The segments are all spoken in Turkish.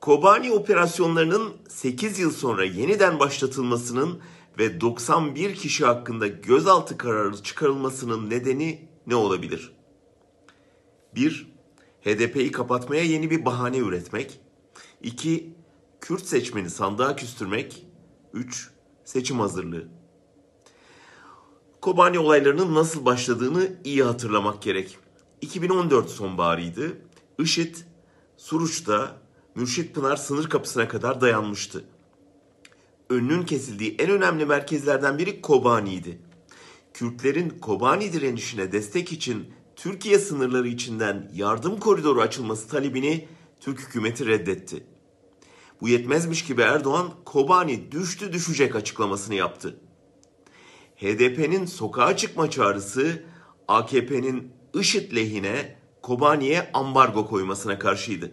Kobani operasyonlarının 8 yıl sonra yeniden başlatılmasının ve 91 kişi hakkında gözaltı kararı çıkarılmasının nedeni ne olabilir? 1. HDP'yi kapatmaya yeni bir bahane üretmek. 2. Kürt seçmeni sandığa küstürmek. 3. Seçim hazırlığı. Kobani olaylarının nasıl başladığını iyi hatırlamak gerek. 2014 sonbaharıydı. IŞİD Suruç'ta Mürşit Pınar sınır kapısına kadar dayanmıştı. Önünün kesildiği en önemli merkezlerden biri Kobani'ydi. Kürtlerin Kobani direnişine destek için Türkiye sınırları içinden yardım koridoru açılması talebini Türk hükümeti reddetti. Bu yetmezmiş gibi Erdoğan Kobani düştü düşecek açıklamasını yaptı. HDP'nin sokağa çıkma çağrısı AKP'nin IŞİD lehine Kobani'ye ambargo koymasına karşıydı.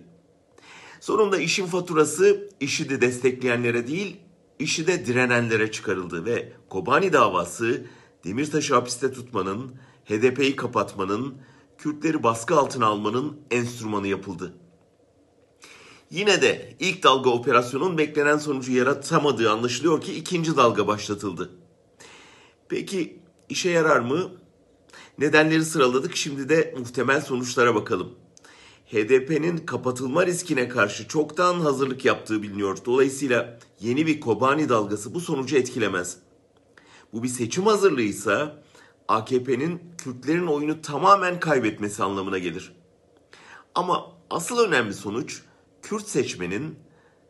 Sonunda işin faturası IŞİD'i destekleyenlere değil, IŞİD'e direnenlere çıkarıldı ve Kobani davası Demirtaş'ı hapiste tutmanın, HDP'yi kapatmanın, Kürtleri baskı altına almanın enstrümanı yapıldı. Yine de ilk dalga operasyonun beklenen sonucu yaratamadığı anlaşılıyor ki ikinci dalga başlatıldı. Peki işe yarar mı? Nedenleri sıraladık şimdi de muhtemel sonuçlara bakalım. HDP'nin kapatılma riskine karşı çoktan hazırlık yaptığı biliniyor. Dolayısıyla yeni bir Kobani dalgası bu sonucu etkilemez. Bu bir seçim hazırlığıysa AKP'nin Kürtlerin oyunu tamamen kaybetmesi anlamına gelir. Ama asıl önemli sonuç Kürt seçmenin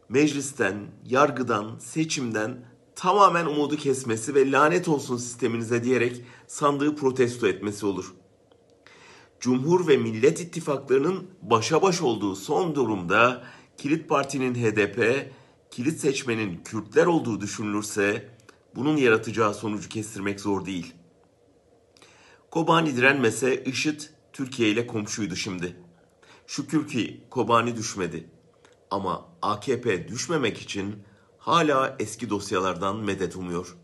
meclisten, yargıdan, seçimden tamamen umudu kesmesi ve lanet olsun sisteminize diyerek sandığı protesto etmesi olur. Cumhur ve Millet İttifaklarının başa baş olduğu son durumda kilit partinin HDP, kilit seçmenin Kürtler olduğu düşünülürse bunun yaratacağı sonucu kestirmek zor değil. Kobani direnmese IŞİD Türkiye ile komşuydu şimdi. Şükür ki Kobani düşmedi. Ama AKP düşmemek için hala eski dosyalardan medet umuyor.